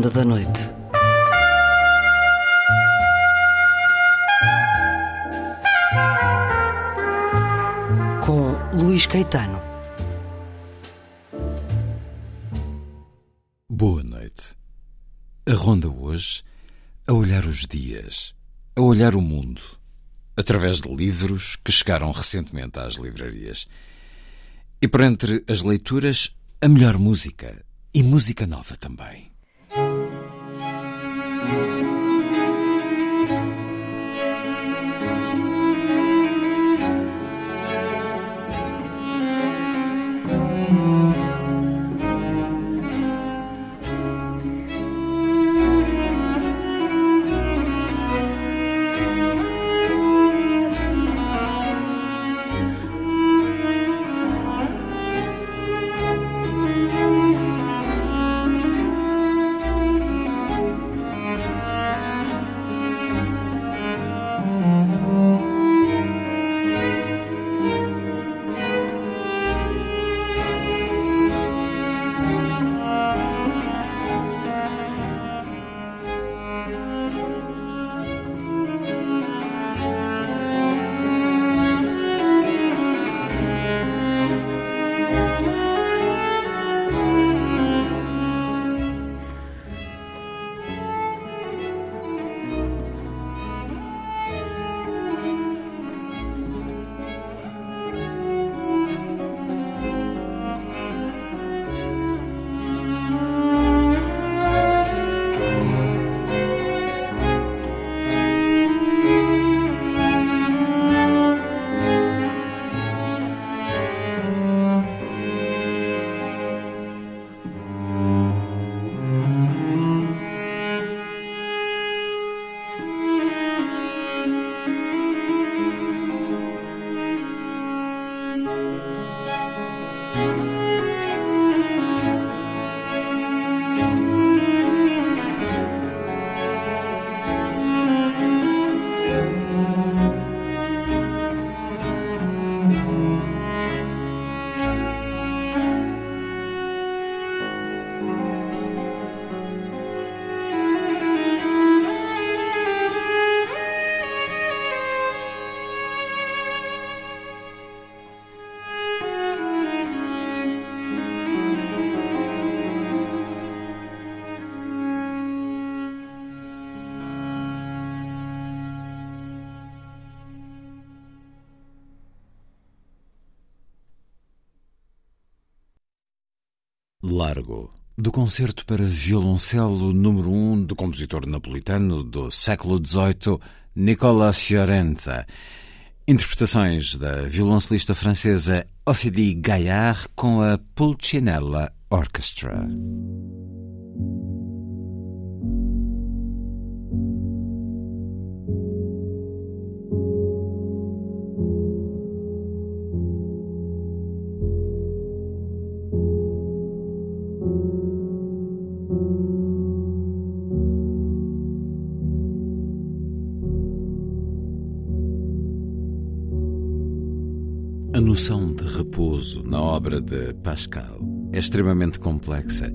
ronda da noite. Com Luís Caetano. Boa noite. A ronda hoje a olhar os dias, a olhar o mundo, através de livros que chegaram recentemente às livrarias. E por entre as leituras, a melhor música e música nova também. Thank you. Largo, do concerto para violoncelo número 1 um do compositor napolitano do século XVIII, Nicola Fiorenza. Interpretações da violoncelista francesa Ophélie Gaillard com a Pulcinella Orchestra. Repouso na obra de Pascal é extremamente complexa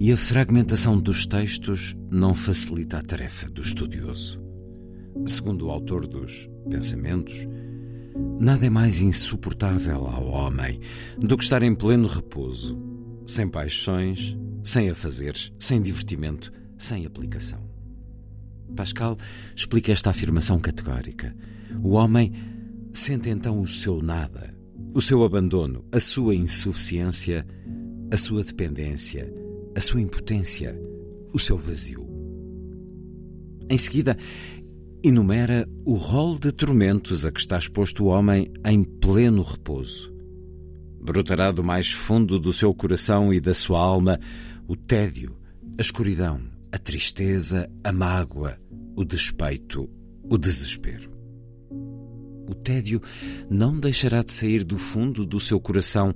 e a fragmentação dos textos não facilita a tarefa do estudioso. Segundo o autor dos Pensamentos, nada é mais insuportável ao homem do que estar em pleno repouso, sem paixões, sem afazeres, sem divertimento, sem aplicação. Pascal explica esta afirmação categórica. O homem sente então o seu nada o seu abandono, a sua insuficiência, a sua dependência, a sua impotência, o seu vazio. Em seguida, enumera o rol de tormentos a que está exposto o homem em pleno repouso. Brotará do mais fundo do seu coração e da sua alma o tédio, a escuridão, a tristeza, a mágoa, o despeito, o desespero. O tédio não deixará de sair do fundo do seu coração,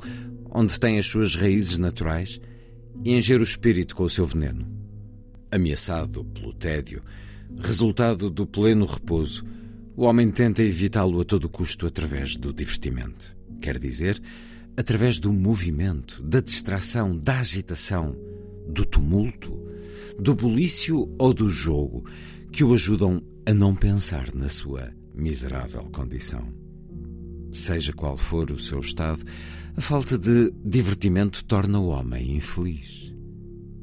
onde tem as suas raízes naturais, e encher o espírito com o seu veneno. Ameaçado pelo tédio, resultado do pleno repouso, o homem tenta evitá-lo a todo custo através do divertimento. Quer dizer, através do movimento, da distração, da agitação, do tumulto, do bulício ou do jogo, que o ajudam a não pensar na sua miserável condição. Seja qual for o seu estado, a falta de divertimento torna o homem infeliz.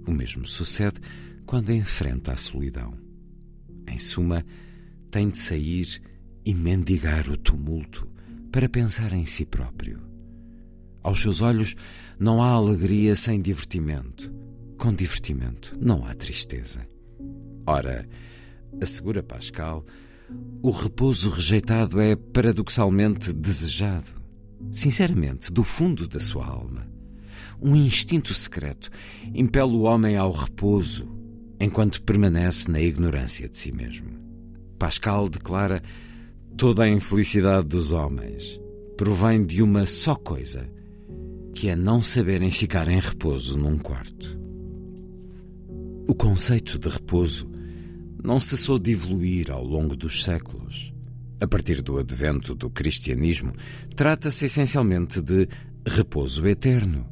O mesmo sucede quando enfrenta a solidão. Em suma, tem de sair e mendigar o tumulto para pensar em si próprio. Aos seus olhos não há alegria sem divertimento. Com divertimento não há tristeza. Ora, assegura Pascal, o repouso rejeitado é paradoxalmente desejado, sinceramente, do fundo da sua alma. Um instinto secreto impele o homem ao repouso enquanto permanece na ignorância de si mesmo. Pascal declara: toda a infelicidade dos homens provém de uma só coisa, que é não saberem ficar em repouso num quarto. O conceito de repouso não cessou de evoluir ao longo dos séculos. A partir do advento do cristianismo, trata-se essencialmente de repouso eterno.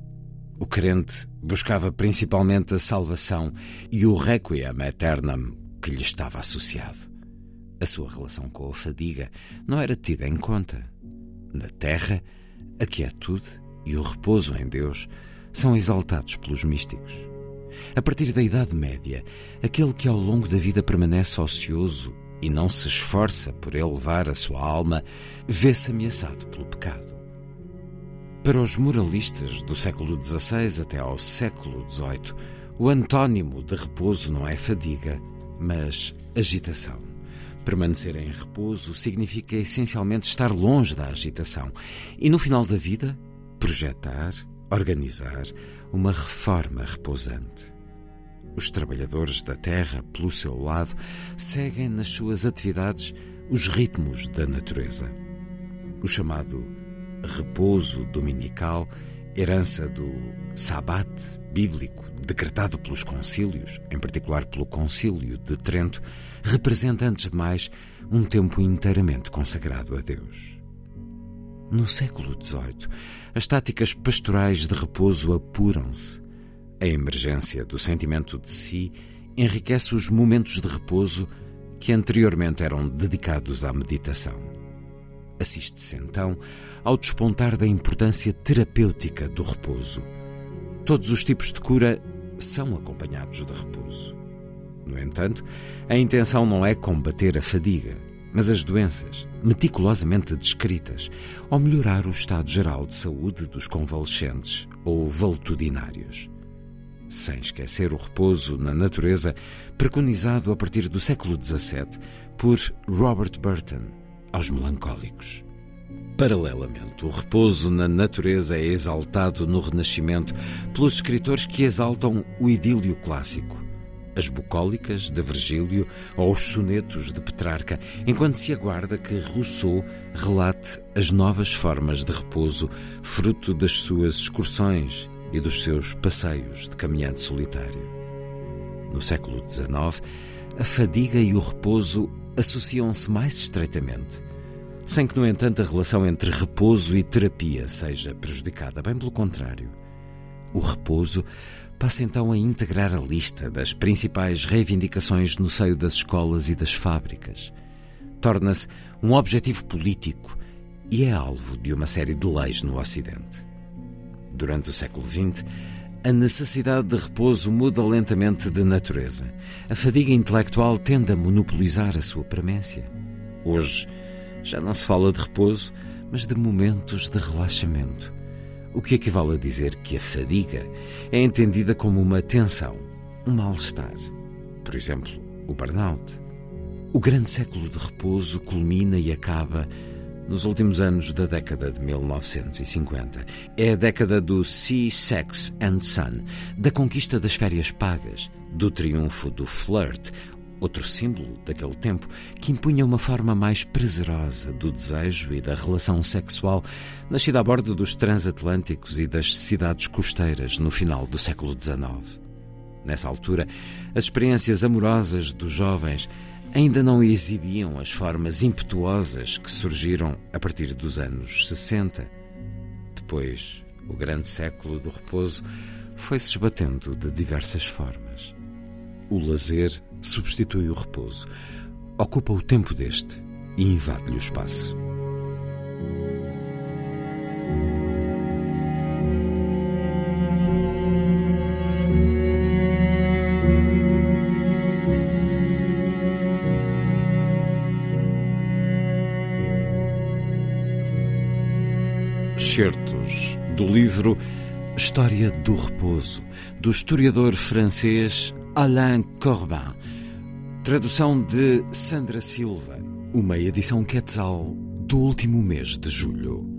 O crente buscava principalmente a salvação e o requiem aeternam que lhe estava associado. A sua relação com a fadiga não era tida em conta. Na terra, a quietude e o repouso em Deus são exaltados pelos místicos. A partir da Idade Média, aquele que ao longo da vida permanece ocioso e não se esforça por elevar a sua alma, vê-se ameaçado pelo pecado. Para os moralistas do século XVI até ao século XVIII, o antônimo de repouso não é fadiga, mas agitação. Permanecer em repouso significa essencialmente estar longe da agitação e, no final da vida, projetar, organizar uma reforma repousante. Os trabalhadores da terra, pelo seu lado, seguem nas suas atividades os ritmos da natureza. O chamado repouso dominical, herança do Sabat bíblico, decretado pelos concílios, em particular pelo Concílio de Trento, representa, antes de mais, um tempo inteiramente consagrado a Deus. No século XVIII, as táticas pastorais de repouso apuram-se. A emergência do sentimento de si enriquece os momentos de repouso que anteriormente eram dedicados à meditação. Assiste-se então ao despontar da importância terapêutica do repouso. Todos os tipos de cura são acompanhados de repouso. No entanto, a intenção não é combater a fadiga, mas as doenças, meticulosamente descritas, ou melhorar o estado geral de saúde dos convalescentes ou valtudinários. Sem esquecer o repouso na natureza, preconizado a partir do século XVII por Robert Burton aos melancólicos. Paralelamente, o repouso na natureza é exaltado no Renascimento pelos escritores que exaltam o idílio clássico as bucólicas de Virgílio ou os sonetos de Petrarca, enquanto se aguarda que Rousseau relate as novas formas de repouso, fruto das suas excursões e dos seus passeios de caminhante solitário. No século XIX, a fadiga e o repouso associam-se mais estreitamente, sem que, no entanto, a relação entre repouso e terapia seja prejudicada, bem pelo contrário. O repouso passa então a integrar a lista das principais reivindicações no seio das escolas e das fábricas. Torna-se um objetivo político e é alvo de uma série de leis no Ocidente. Durante o século XX, a necessidade de repouso muda lentamente de natureza. A fadiga intelectual tende a monopolizar a sua premência. Hoje, já não se fala de repouso, mas de momentos de relaxamento o que equivale a dizer que a fadiga é entendida como uma tensão, um mal-estar. Por exemplo, o burnout. O grande século de repouso culmina e acaba nos últimos anos da década de 1950. É a década do Sea, Sex and Sun, da conquista das férias pagas, do triunfo do flirt, outro símbolo daquele tempo que impunha uma forma mais prazerosa do desejo e da relação sexual, nascida a bordo dos transatlânticos e das cidades costeiras no final do século XIX. Nessa altura, as experiências amorosas dos jovens ainda não exibiam as formas impetuosas que surgiram a partir dos anos 60. Depois, o grande século do repouso foi se esbatendo de diversas formas. O lazer substitui o repouso, ocupa o tempo deste e invade-lhe o espaço. Certos do livro História do Repouso, do historiador francês Alain Corbin, tradução de Sandra Silva, uma edição Quetzal do último mês de julho.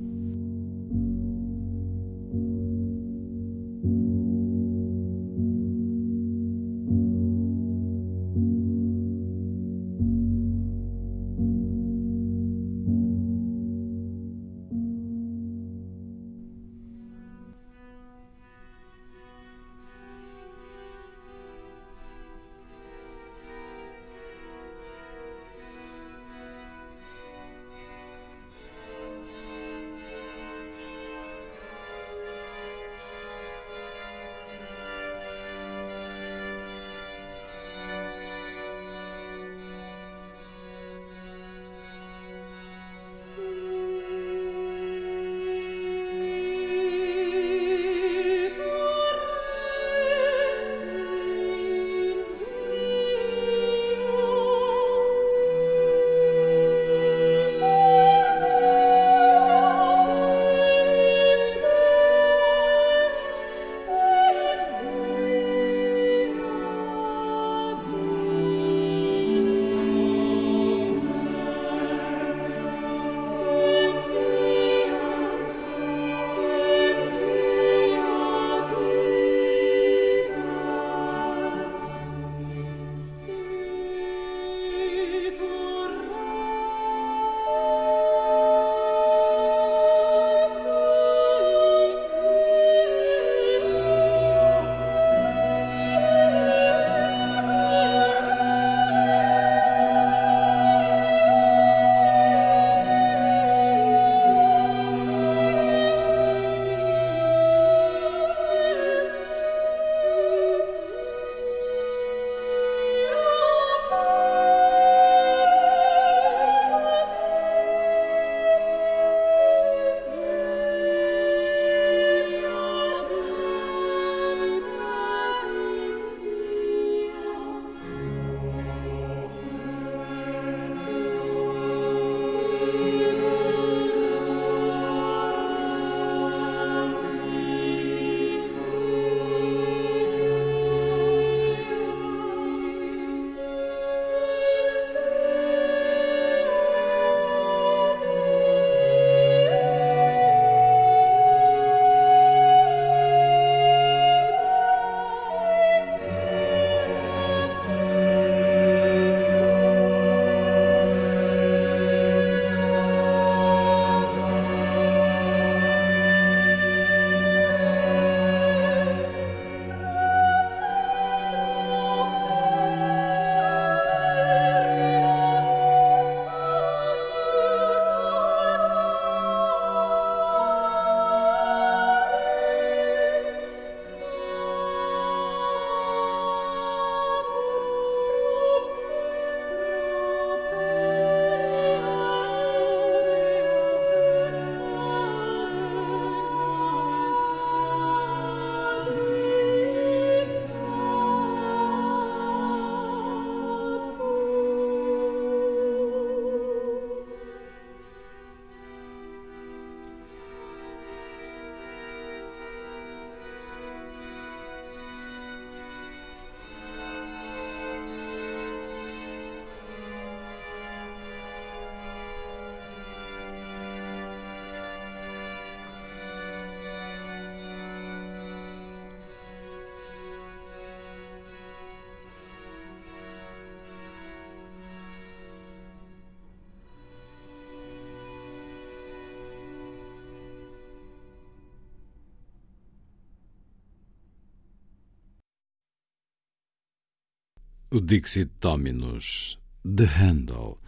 O Dixit Dominus, de Handel,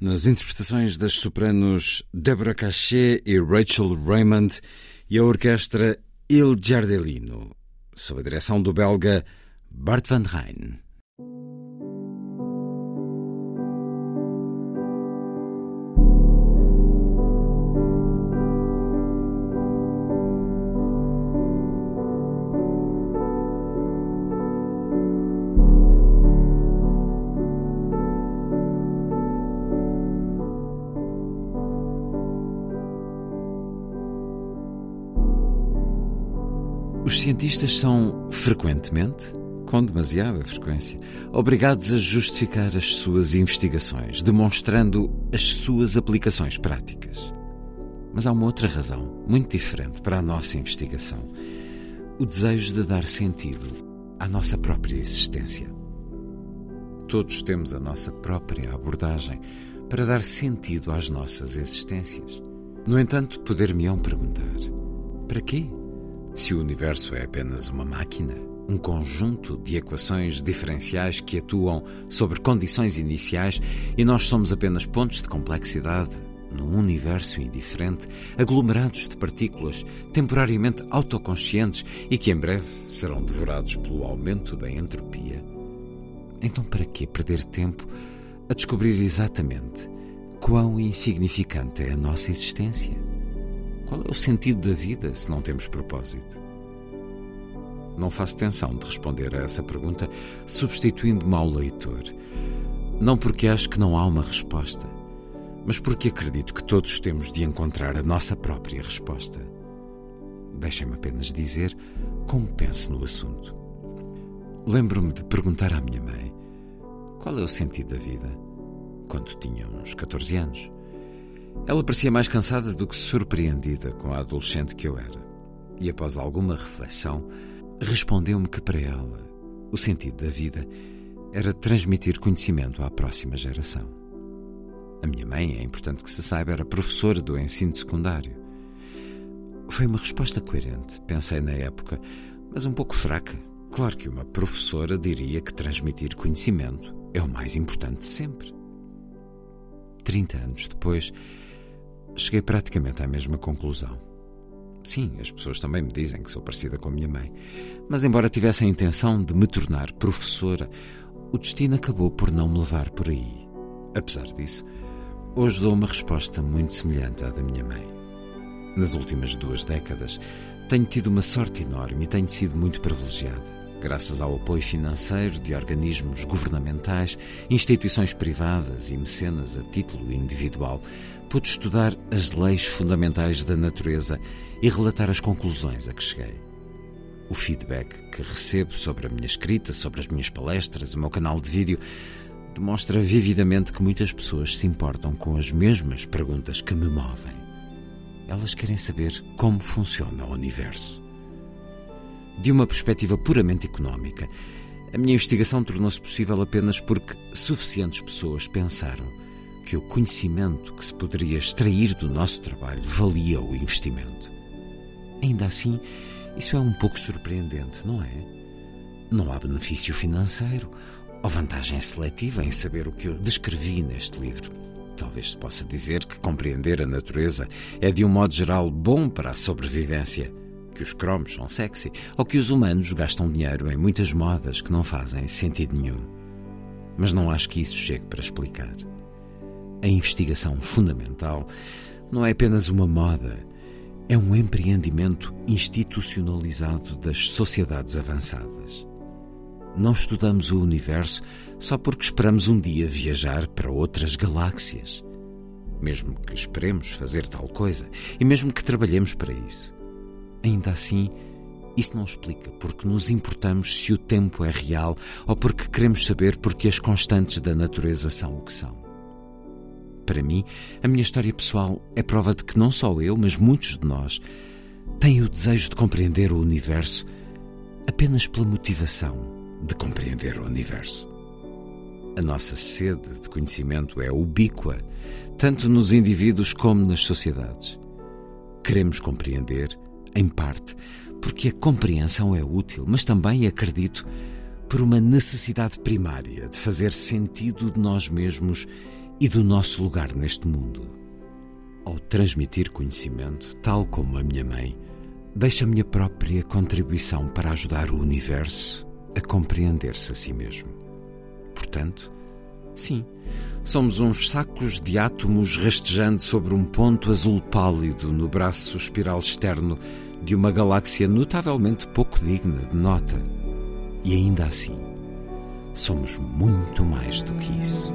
nas interpretações das sopranos Deborah Cachet e Rachel Raymond e a orquestra Il Giardellino, sob a direção do belga Bart van Rijn. Cientistas são frequentemente, com demasiada frequência, obrigados a justificar as suas investigações, demonstrando as suas aplicações práticas. Mas há uma outra razão, muito diferente para a nossa investigação: o desejo de dar sentido à nossa própria existência. Todos temos a nossa própria abordagem para dar sentido às nossas existências. No entanto, poder-me-ão perguntar: para quê? Se o universo é apenas uma máquina, um conjunto de equações diferenciais que atuam sobre condições iniciais e nós somos apenas pontos de complexidade num universo indiferente, aglomerados de partículas temporariamente autoconscientes e que em breve serão devorados pelo aumento da entropia. Então, para que perder tempo a descobrir exatamente quão insignificante é a nossa existência? Qual é o sentido da vida se não temos propósito? Não faço tensão de responder a essa pergunta substituindo-me ao leitor. Não porque acho que não há uma resposta, mas porque acredito que todos temos de encontrar a nossa própria resposta. Deixem-me apenas dizer como penso no assunto. Lembro-me de perguntar à minha mãe qual é o sentido da vida, quando tinha uns 14 anos. Ela parecia mais cansada do que surpreendida com a adolescente que eu era. E após alguma reflexão, respondeu-me que para ela o sentido da vida era transmitir conhecimento à próxima geração. A minha mãe, é importante que se saiba, era professora do ensino secundário. Foi uma resposta coerente, pensei na época, mas um pouco fraca. Claro que uma professora diria que transmitir conhecimento é o mais importante sempre. Trinta anos depois, cheguei praticamente à mesma conclusão. Sim, as pessoas também me dizem que sou parecida com a minha mãe. Mas, embora tivesse a intenção de me tornar professora, o destino acabou por não me levar por aí. Apesar disso, hoje dou uma resposta muito semelhante à da minha mãe. Nas últimas duas décadas, tenho tido uma sorte enorme e tenho sido muito privilegiada graças ao apoio financeiro de organismos governamentais, instituições privadas e mecenas a título individual, pude estudar as leis fundamentais da natureza e relatar as conclusões a que cheguei. O feedback que recebo sobre a minha escrita, sobre as minhas palestras, o meu canal de vídeo, demonstra vividamente que muitas pessoas se importam com as mesmas perguntas que me movem. Elas querem saber como funciona o universo. De uma perspectiva puramente económica, a minha investigação tornou-se possível apenas porque suficientes pessoas pensaram que o conhecimento que se poderia extrair do nosso trabalho valia o investimento. Ainda assim, isso é um pouco surpreendente, não é? Não há benefício financeiro ou vantagem seletiva em saber o que eu descrevi neste livro. Talvez se possa dizer que compreender a natureza é, de um modo geral, bom para a sobrevivência que os cromos são sexy ou que os humanos gastam dinheiro em muitas modas que não fazem sentido nenhum. Mas não acho que isso chegue para explicar. A investigação fundamental não é apenas uma moda, é um empreendimento institucionalizado das sociedades avançadas. Não estudamos o universo só porque esperamos um dia viajar para outras galáxias. Mesmo que esperemos fazer tal coisa e mesmo que trabalhemos para isso. Ainda assim, isso não explica porque nos importamos se o tempo é real ou porque queremos saber porque as constantes da natureza são o que são. Para mim, a minha história pessoal é prova de que não só eu, mas muitos de nós têm o desejo de compreender o universo apenas pela motivação de compreender o universo. A nossa sede de conhecimento é ubíqua, tanto nos indivíduos como nas sociedades. Queremos compreender em parte, porque a compreensão é útil, mas também acredito por uma necessidade primária de fazer sentido de nós mesmos e do nosso lugar neste mundo. Ao transmitir conhecimento, tal como a minha mãe, deixo a minha própria contribuição para ajudar o universo a compreender-se a si mesmo. Portanto, sim, somos uns sacos de átomos rastejando sobre um ponto azul pálido no braço espiral externo de uma galáxia notavelmente pouco digna de nota. E ainda assim, somos muito mais do que isso.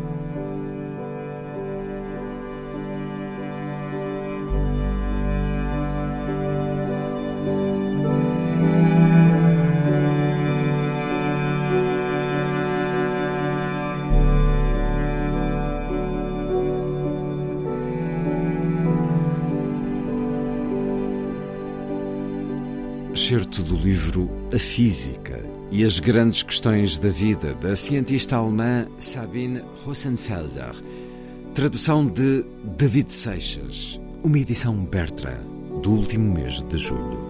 Excerto do livro A Física e as Grandes Questões da Vida, da cientista alemã Sabine Rosenfelder. Tradução de David Seixas, uma edição Bertrand, do último mês de julho.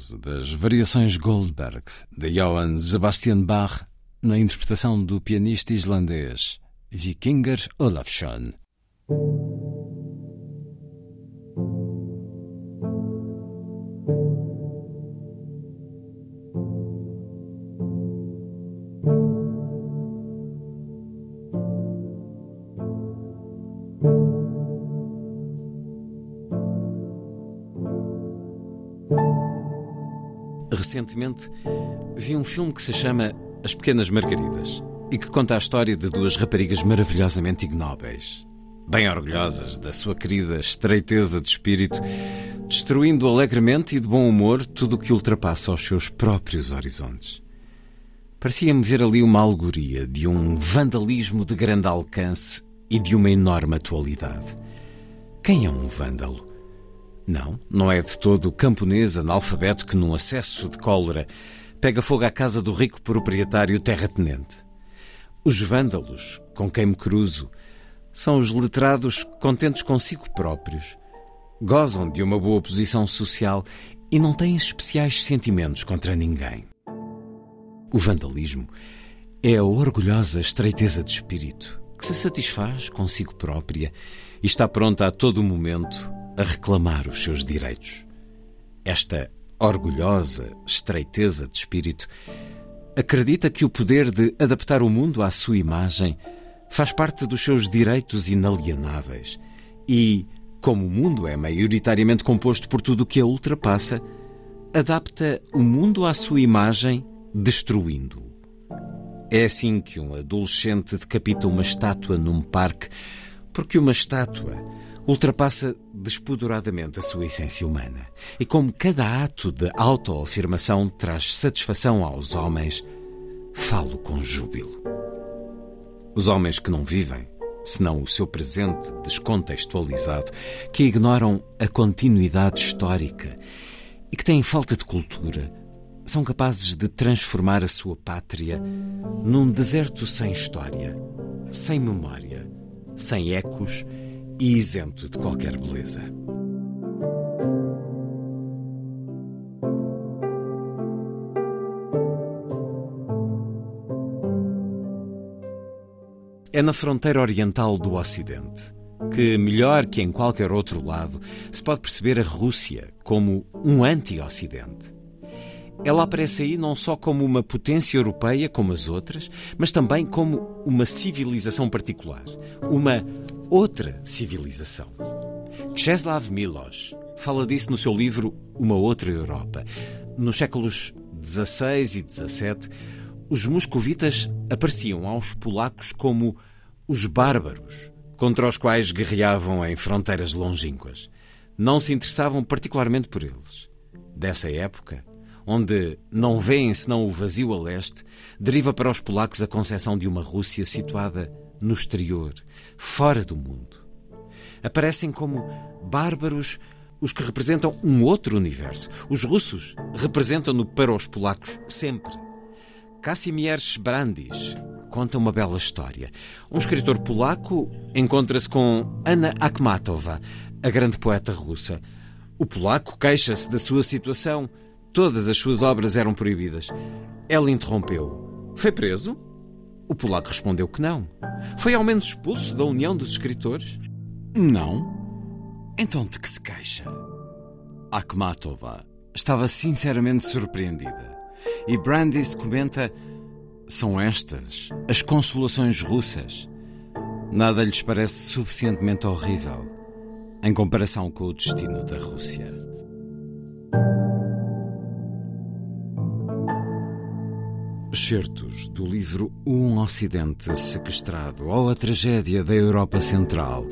13 das Variações Goldberg, de Johann Sebastian Bach, na interpretação do pianista islandês Vikinger Olafsson. Recentemente vi um filme que se chama As Pequenas Margaridas e que conta a história de duas raparigas maravilhosamente ignóbeis, bem orgulhosas da sua querida estreiteza de espírito, destruindo alegremente e de bom humor tudo o que ultrapassa os seus próprios horizontes. Parecia-me ver ali uma alegoria de um vandalismo de grande alcance e de uma enorme atualidade. Quem é um vândalo? Não, não é de todo o camponês analfabeto que, num acesso de cólera, pega fogo à casa do rico proprietário terratenente. Os vândalos, com quem me cruzo, são os letrados contentes consigo próprios. Gozam de uma boa posição social e não têm especiais sentimentos contra ninguém. O vandalismo é a orgulhosa estreiteza de espírito que se satisfaz consigo própria e está pronta a todo momento a reclamar os seus direitos. Esta orgulhosa estreiteza de espírito acredita que o poder de adaptar o mundo à sua imagem faz parte dos seus direitos inalienáveis e, como o mundo é maioritariamente composto por tudo o que a ultrapassa, adapta o mundo à sua imagem, destruindo-o. É assim que um adolescente decapita uma estátua num parque, porque uma estátua ultrapassa despoduradamente a sua essência humana. E como cada ato de autoafirmação traz satisfação aos homens, falo com júbilo. Os homens que não vivem, senão o seu presente descontextualizado, que ignoram a continuidade histórica e que têm falta de cultura, são capazes de transformar a sua pátria num deserto sem história, sem memória, sem ecos e isento de qualquer beleza. É na fronteira oriental do Ocidente que, melhor que em qualquer outro lado, se pode perceber a Rússia como um anti-Ocidente. Ela aparece aí não só como uma potência europeia como as outras, mas também como uma civilização particular, uma outra civilização. Czeslaw Milosz fala disso no seu livro Uma Outra Europa. Nos séculos XVI e XVII, os moscovitas apareciam aos polacos como os bárbaros, contra os quais guerreavam em fronteiras longínquas. Não se interessavam particularmente por eles. Dessa época, onde não veem senão o vazio a leste, deriva para os polacos a concepção de uma Rússia situada no exterior, fora do mundo. Aparecem como bárbaros os que representam um outro universo. Os russos representam-no para os polacos sempre. Casimir Brandis conta uma bela história. Um escritor polaco encontra-se com Anna Akhmatova, a grande poeta russa. O polaco queixa-se da sua situação. Todas as suas obras eram proibidas. Ela interrompeu. Foi preso? O polaco respondeu que não. Foi ao menos expulso da União dos Escritores? Não. Então de que se queixa? Akhmatova estava sinceramente surpreendida. E Brandis comenta: são estas as consolações russas. Nada lhes parece suficientemente horrível em comparação com o destino da Rússia. Certos do livro Um Ocidente Sequestrado ou a Tragédia da Europa Central.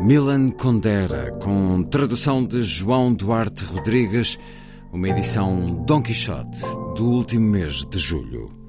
Milan Kundera, com tradução de João Duarte Rodrigues, uma edição Don Quixote do último mês de julho.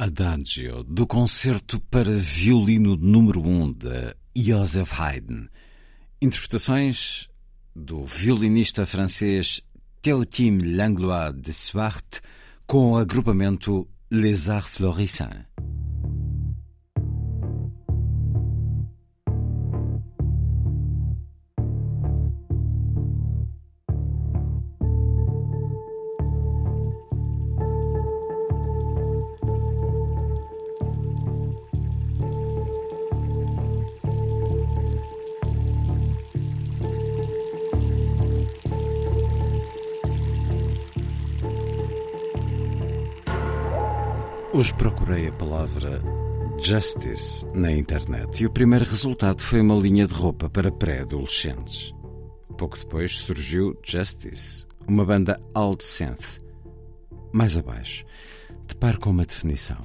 Adagio do concerto para violino número 1 um de Joseph Haydn. Interpretações do violinista francês Théotime Langlois de Swart com o agrupamento Les Arts Florissants. Hoje procurei a palavra justice na internet e o primeiro resultado foi uma linha de roupa para pré-adolescentes. Pouco depois surgiu Justice, uma banda alt synth. Mais abaixo, deparo com uma definição: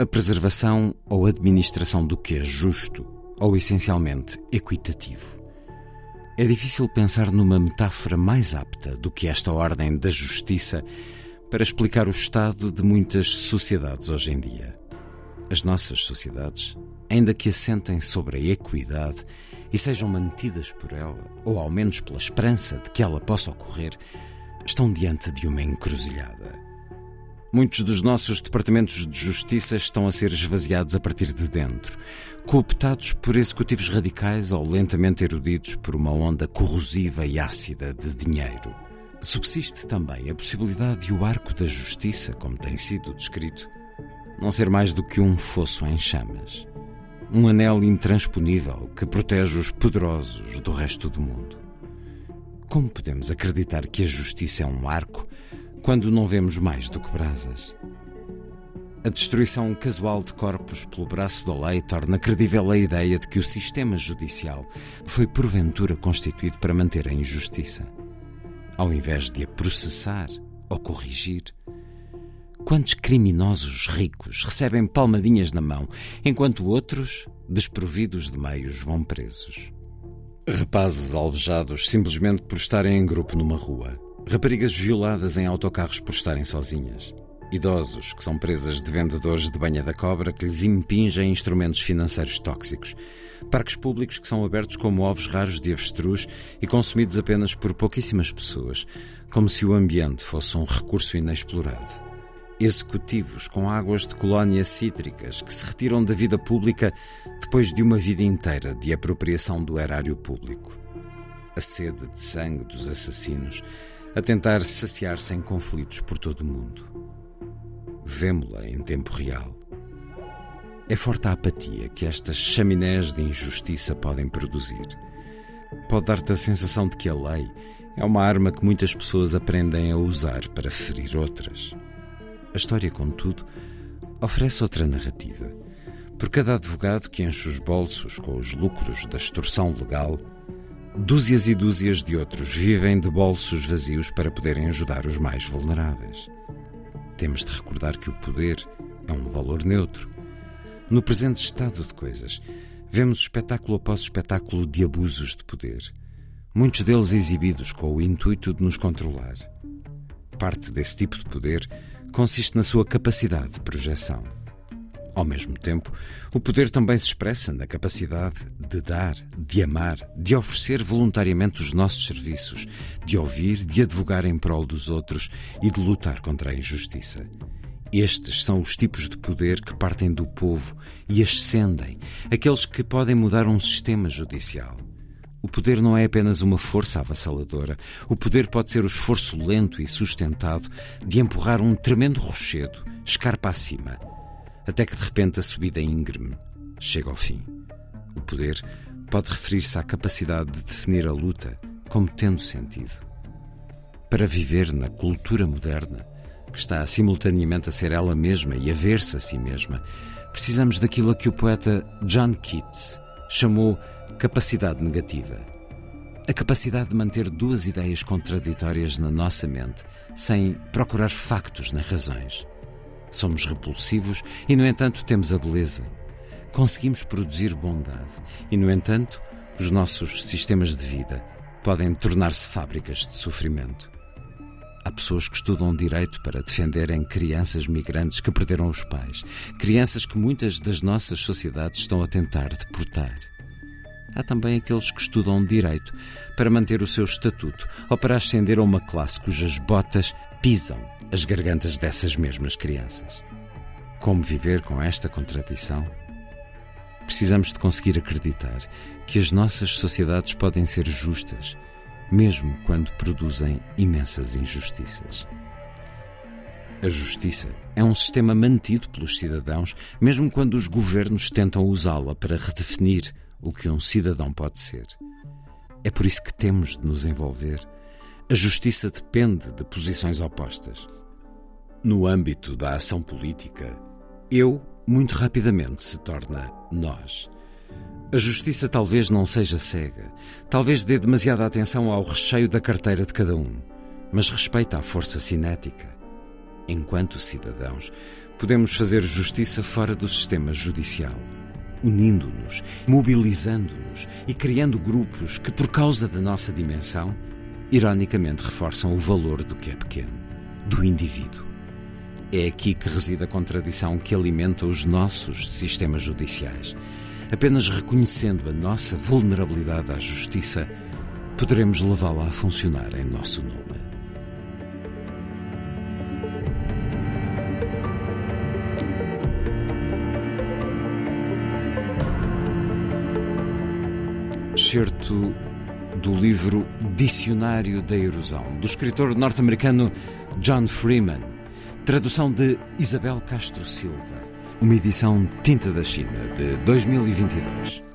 a preservação ou administração do que é justo ou essencialmente equitativo. É difícil pensar numa metáfora mais apta do que esta ordem da justiça para explicar o estado de muitas sociedades hoje em dia. As nossas sociedades, ainda que assentem sobre a equidade e sejam mantidas por ela, ou ao menos pela esperança de que ela possa ocorrer, estão diante de uma encruzilhada. Muitos dos nossos departamentos de justiça estão a ser esvaziados a partir de dentro, cooptados por executivos radicais ou lentamente erudidos por uma onda corrosiva e ácida de dinheiro. Subsiste também a possibilidade de o arco da justiça, como tem sido descrito, não ser mais do que um fosso em chamas. Um anel intransponível que protege os poderosos do resto do mundo. Como podemos acreditar que a justiça é um arco quando não vemos mais do que brasas. A destruição casual de corpos pelo braço da lei torna credível a ideia de que o sistema judicial foi porventura constituído para manter a injustiça, ao invés de a processar ou corrigir. Quantos criminosos ricos recebem palmadinhas na mão, enquanto outros, desprovidos de meios, vão presos? Rapazes alvejados simplesmente por estarem em grupo numa rua. Raparigas violadas em autocarros por estarem sozinhas. Idosos que são presas de vendedores de banha da cobra que lhes impingem instrumentos financeiros tóxicos. Parques públicos que são abertos como ovos raros de avestruz e consumidos apenas por pouquíssimas pessoas, como se o ambiente fosse um recurso inexplorado. Executivos com águas de colónias cítricas que se retiram da vida pública depois de uma vida inteira de apropriação do erário público. A sede de sangue dos assassinos a tentar saciar-se em conflitos por todo o mundo vemo-la em tempo real. É forte a apatia que estas chaminés de injustiça podem produzir. Pode dar-te a sensação de que a lei é uma arma que muitas pessoas aprendem a usar para ferir outras. A história, contudo, oferece outra narrativa. Por cada advogado que enche os bolsos com os lucros da extorsão legal, dúzias e dúzias de outros vivem de bolsos vazios para poderem ajudar os mais vulneráveis. Temos de recordar que o poder é um valor neutro. No presente estado de coisas, vemos espetáculo após espetáculo de abusos de poder, muitos deles exibidos com o intuito de nos controlar. Parte desse tipo de poder consiste na sua capacidade de projeção. Ao mesmo tempo, o poder também se expressa na capacidade de dar, de amar, de oferecer voluntariamente os nossos serviços, de ouvir, de advogar em prol dos outros e de lutar contra a injustiça. Estes são os tipos de poder que partem do povo e ascendem, aqueles que podem mudar um sistema judicial. O poder não é apenas uma força avassaladora. O poder pode ser o esforço lento e sustentado de empurrar um tremendo rochedo, escarpa acima, até que de repente a subida íngreme chega ao fim. O poder pode referir-se à capacidade de definir a luta como tendo sentido. Para viver na cultura moderna, que está simultaneamente a ser ela mesma e a ver-se a si mesma, precisamos daquilo a que o poeta John Keats chamou capacidade negativa. A capacidade de manter duas ideias contraditórias na nossa mente, sem procurar factos nem razões. Somos repulsivos e, no entanto, temos a beleza. Conseguimos produzir bondade e, no entanto, os nossos sistemas de vida podem tornar-se fábricas de sofrimento. Há pessoas que estudam direito para defenderem crianças migrantes que perderam os pais, crianças que muitas das nossas sociedades estão a tentar deportar. Há também aqueles que estudam direito para manter o seu estatuto ou para ascender a uma classe cujas botas pisam as gargantas dessas mesmas crianças. Como viver com esta contradição? Precisamos de conseguir acreditar que as nossas sociedades podem ser justas, mesmo quando produzem imensas injustiças. A justiça é um sistema mantido pelos cidadãos, mesmo quando os governos tentam usá-la para redefinir o que um cidadão pode ser. É por isso que temos de nos envolver. A justiça depende de posições opostas. No âmbito da ação política, eu muito rapidamente se torna nós. A justiça talvez não seja cega, talvez dê demasiada atenção ao recheio da carteira de cada um, mas respeita a força cinética. Enquanto cidadãos, podemos fazer justiça fora do sistema judicial, unindo-nos, mobilizando-nos e criando grupos que, por causa da nossa dimensão, ironicamente reforçam o valor do que é pequeno, do indivíduo. É aqui que reside a contradição que alimenta os nossos sistemas judiciais. Apenas reconhecendo a nossa vulnerabilidade à justiça, poderemos levá-la a funcionar em nosso nome. Certo do livro Dicionário da Erosão, do escritor norte-americano John Freeman, Tradução de Isabel Castro Silva. Uma edição Tinta da China de 2022.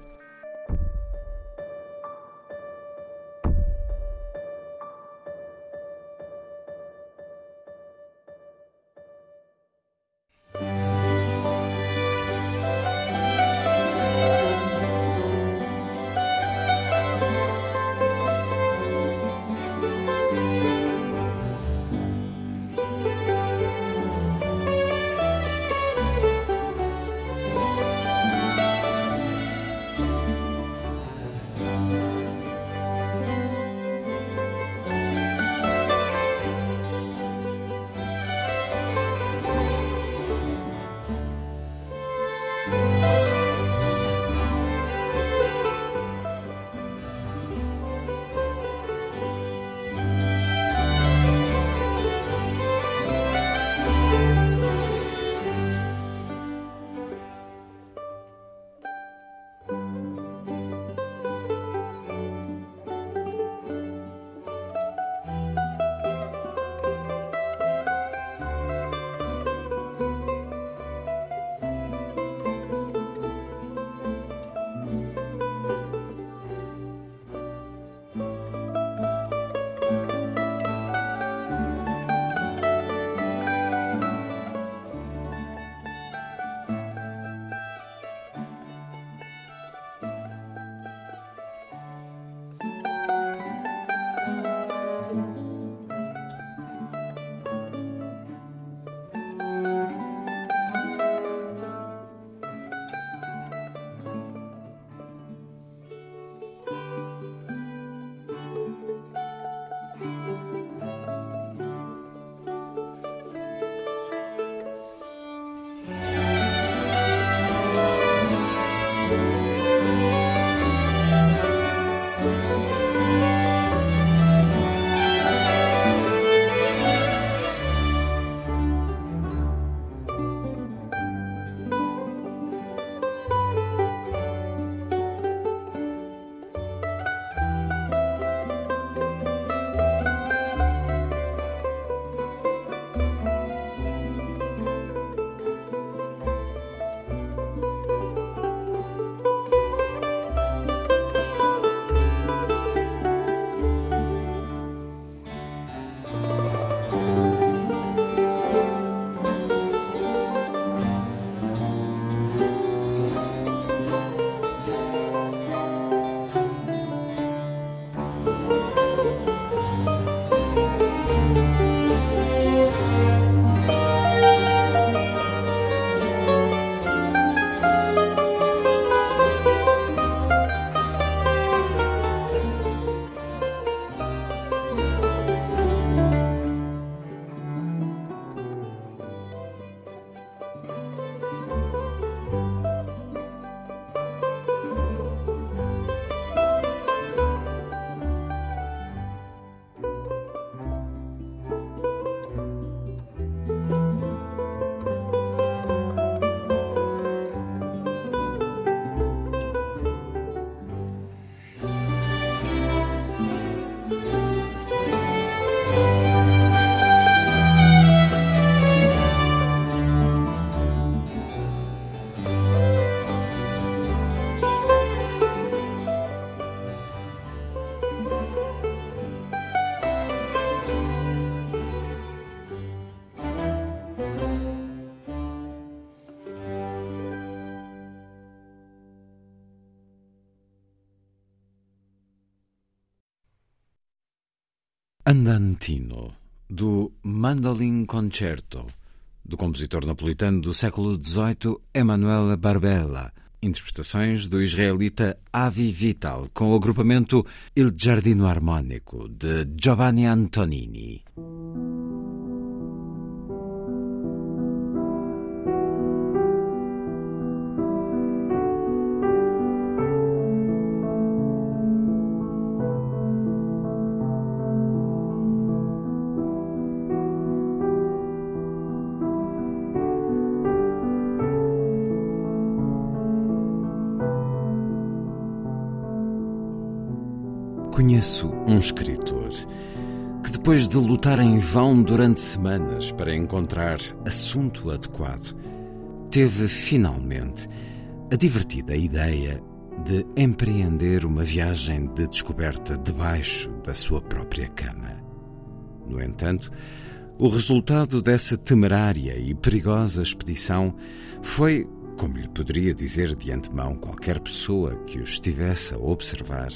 Andantino, do Mandolin Concerto, do compositor napolitano do século XVIII Emanuele Barbella, interpretações do israelita Avi Vital, com o agrupamento Il Giardino Armonico, de Giovanni Antonini. Escritor que, depois de lutar em vão durante semanas para encontrar assunto adequado, teve finalmente a divertida ideia de empreender uma viagem de descoberta debaixo da sua própria cama. No entanto, o resultado dessa temerária e perigosa expedição foi, como lhe poderia dizer de antemão qualquer pessoa que o estivesse a observar,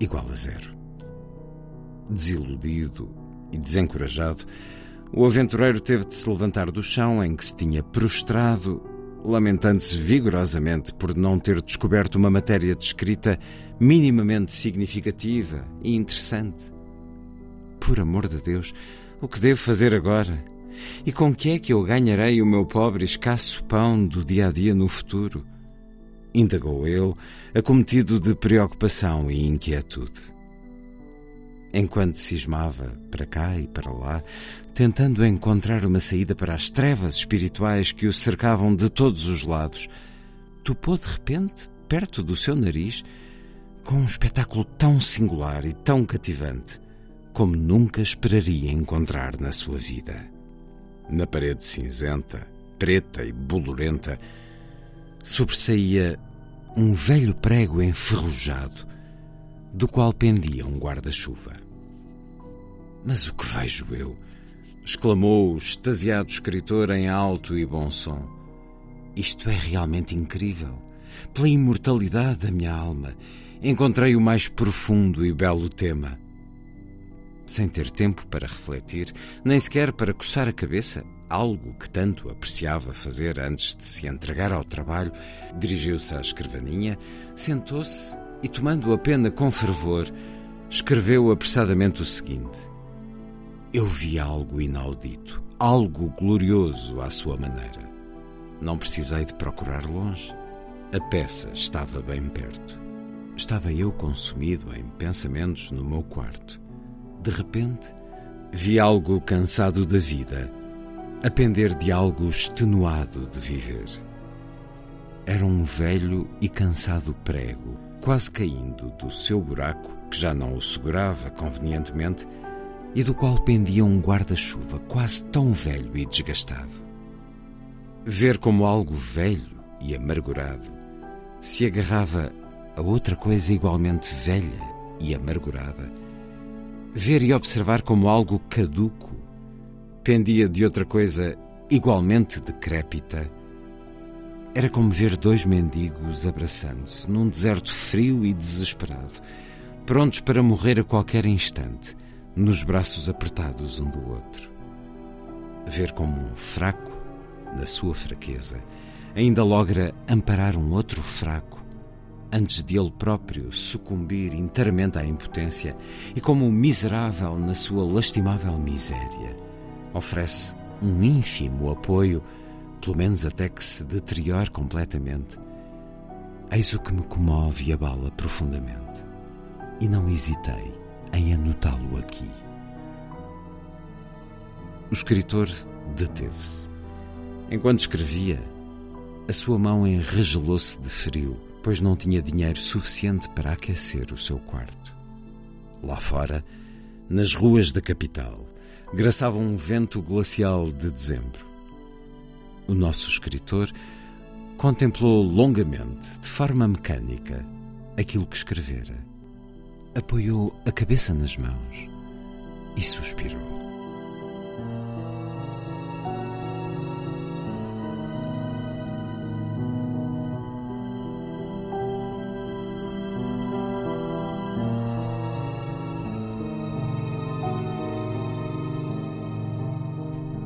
igual a zero. Desiludido e desencorajado, o aventureiro teve de se levantar do chão em que se tinha prostrado, lamentando-se vigorosamente por não ter descoberto uma matéria de escrita minimamente significativa e interessante. Por amor de Deus, o que devo fazer agora? E com que é que eu ganharei o meu pobre escasso pão do dia a dia no futuro? indagou ele, acometido de preocupação e inquietude. Enquanto cismava para cá e para lá, tentando encontrar uma saída para as trevas espirituais que o cercavam de todos os lados, topou de repente, perto do seu nariz, com um espetáculo tão singular e tão cativante como nunca esperaria encontrar na sua vida. Na parede cinzenta, preta e bolorenta, sobressaía um velho prego enferrujado, do qual pendia um guarda-chuva. Mas o que vejo eu? exclamou o extasiado escritor em alto e bom som. Isto é realmente incrível. Pela imortalidade da minha alma, encontrei o mais profundo e belo tema. Sem ter tempo para refletir, nem sequer para coçar a cabeça, algo que tanto apreciava fazer antes de se entregar ao trabalho, dirigiu-se à escrivaninha, sentou-se e, tomando a pena com fervor, escreveu apressadamente o seguinte: Eu vi algo inaudito, algo glorioso à sua maneira. Não precisei de procurar longe. A peça estava bem perto. Estava eu consumido em pensamentos no meu quarto. De repente, vi algo cansado da vida a pender de algo extenuado de viver. Era um velho e cansado prego, quase caindo do seu buraco, que já não o segurava convenientemente, e do qual pendia um guarda-chuva quase tão velho e desgastado. Ver como algo velho e amargurado se agarrava a outra coisa igualmente velha e amargurada. Ver e observar como algo caduco pendia de outra coisa igualmente decrépita. Era como ver dois mendigos abraçando-se num deserto frio e desesperado, prontos para morrer a qualquer instante, nos braços apertados um do outro. Ver como um fraco, na sua fraqueza, ainda logra amparar um outro fraco antes de ele próprio sucumbir inteiramente à impotência e como um miserável na sua lastimável miséria oferece um ínfimo apoio, pelo menos até que se deteriore completamente. Eis o que me comove e abala profundamente. E não hesitei em anotá-lo aqui. O escritor deteve-se. Enquanto escrevia, a sua mão enregelou-se de frio, pois não tinha dinheiro suficiente para aquecer o seu quarto. Lá fora, nas ruas da capital, graçava um vento glacial de dezembro. O nosso escritor contemplou longamente, de forma mecânica, aquilo que escrevera. Apoiou a cabeça nas mãos e suspirou.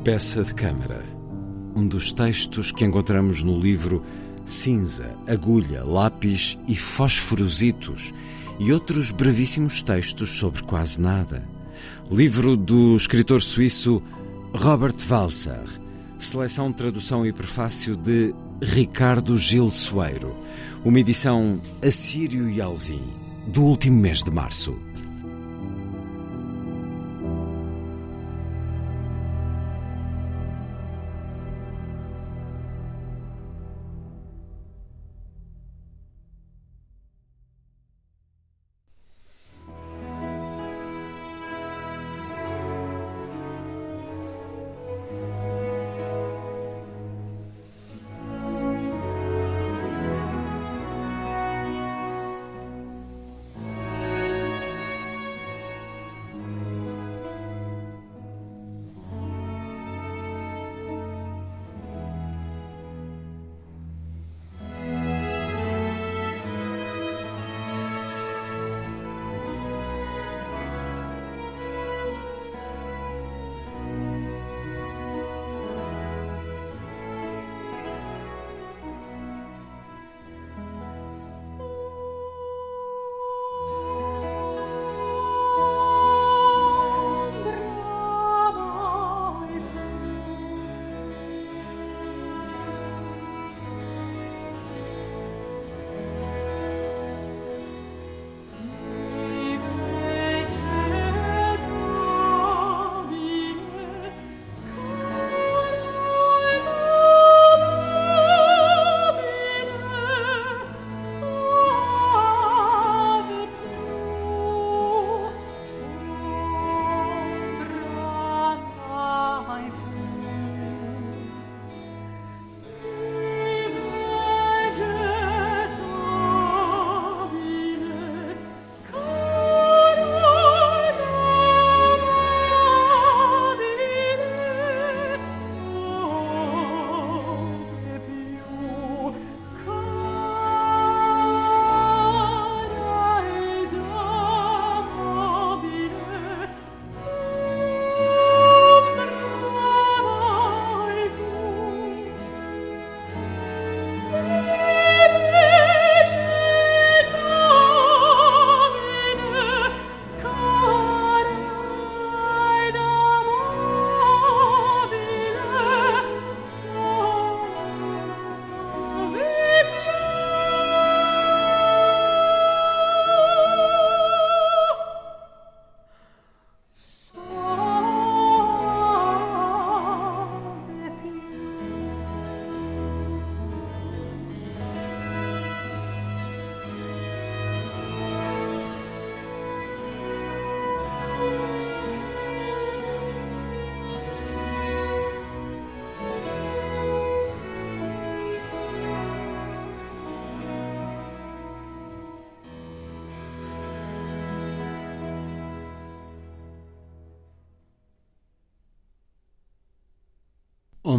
Peça de Câmara. Um dos textos que encontramos no livro Cinza, Agulha, Lápis e Fosforositos e outros brevíssimos textos sobre quase nada. Livro do escritor suíço Robert Walser. Seleção, tradução e prefácio de Ricardo Gil Soeiro. Uma edição Assírio e Alvim, do último mês de março.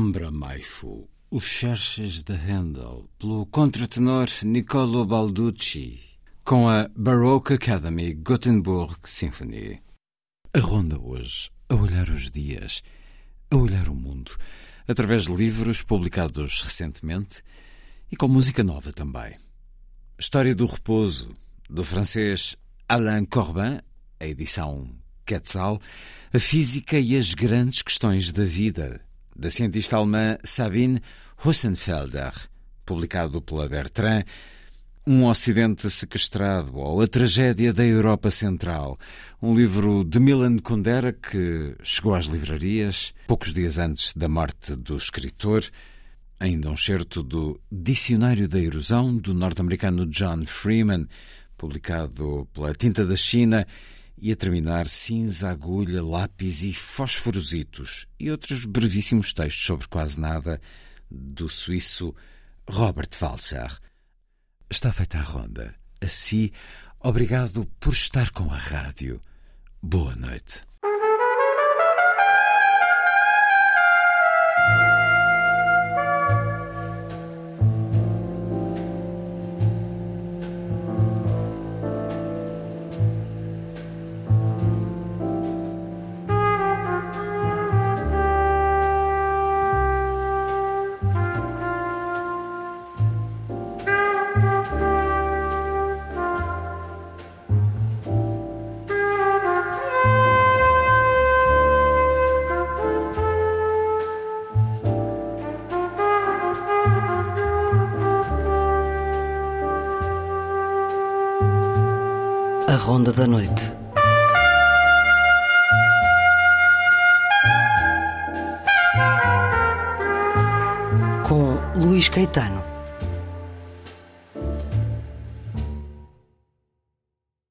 Ombra Maifu, os Cherches de Handel, pelo contratenor Niccolo Balducci, com a Baroque Academy Gothenburg Symphony. A ronda hoje, a olhar os dias, a olhar o mundo, através de livros publicados recentemente e com música nova também. História do Repouso, do francês Alain Corbin, a edição Quetzal, a física e as grandes questões da vida, da cientista alemã Sabine Hussenfelder, publicado pela Bertrand, Um Ocidente Sequestrado ou A Tragédia da Europa Central, um livro de Milan Kundera que chegou às livrarias poucos dias antes da morte do escritor, ainda um certo do Dicionário da Erosão do norte-americano John Freeman, publicado pela Tinta da China e a terminar cinza, agulha, lápis e fosforositos e outros brevíssimos textos sobre quase nada do suíço Robert Walser. Está feita a ronda. Assim, obrigado por estar com a rádio. Boa noite.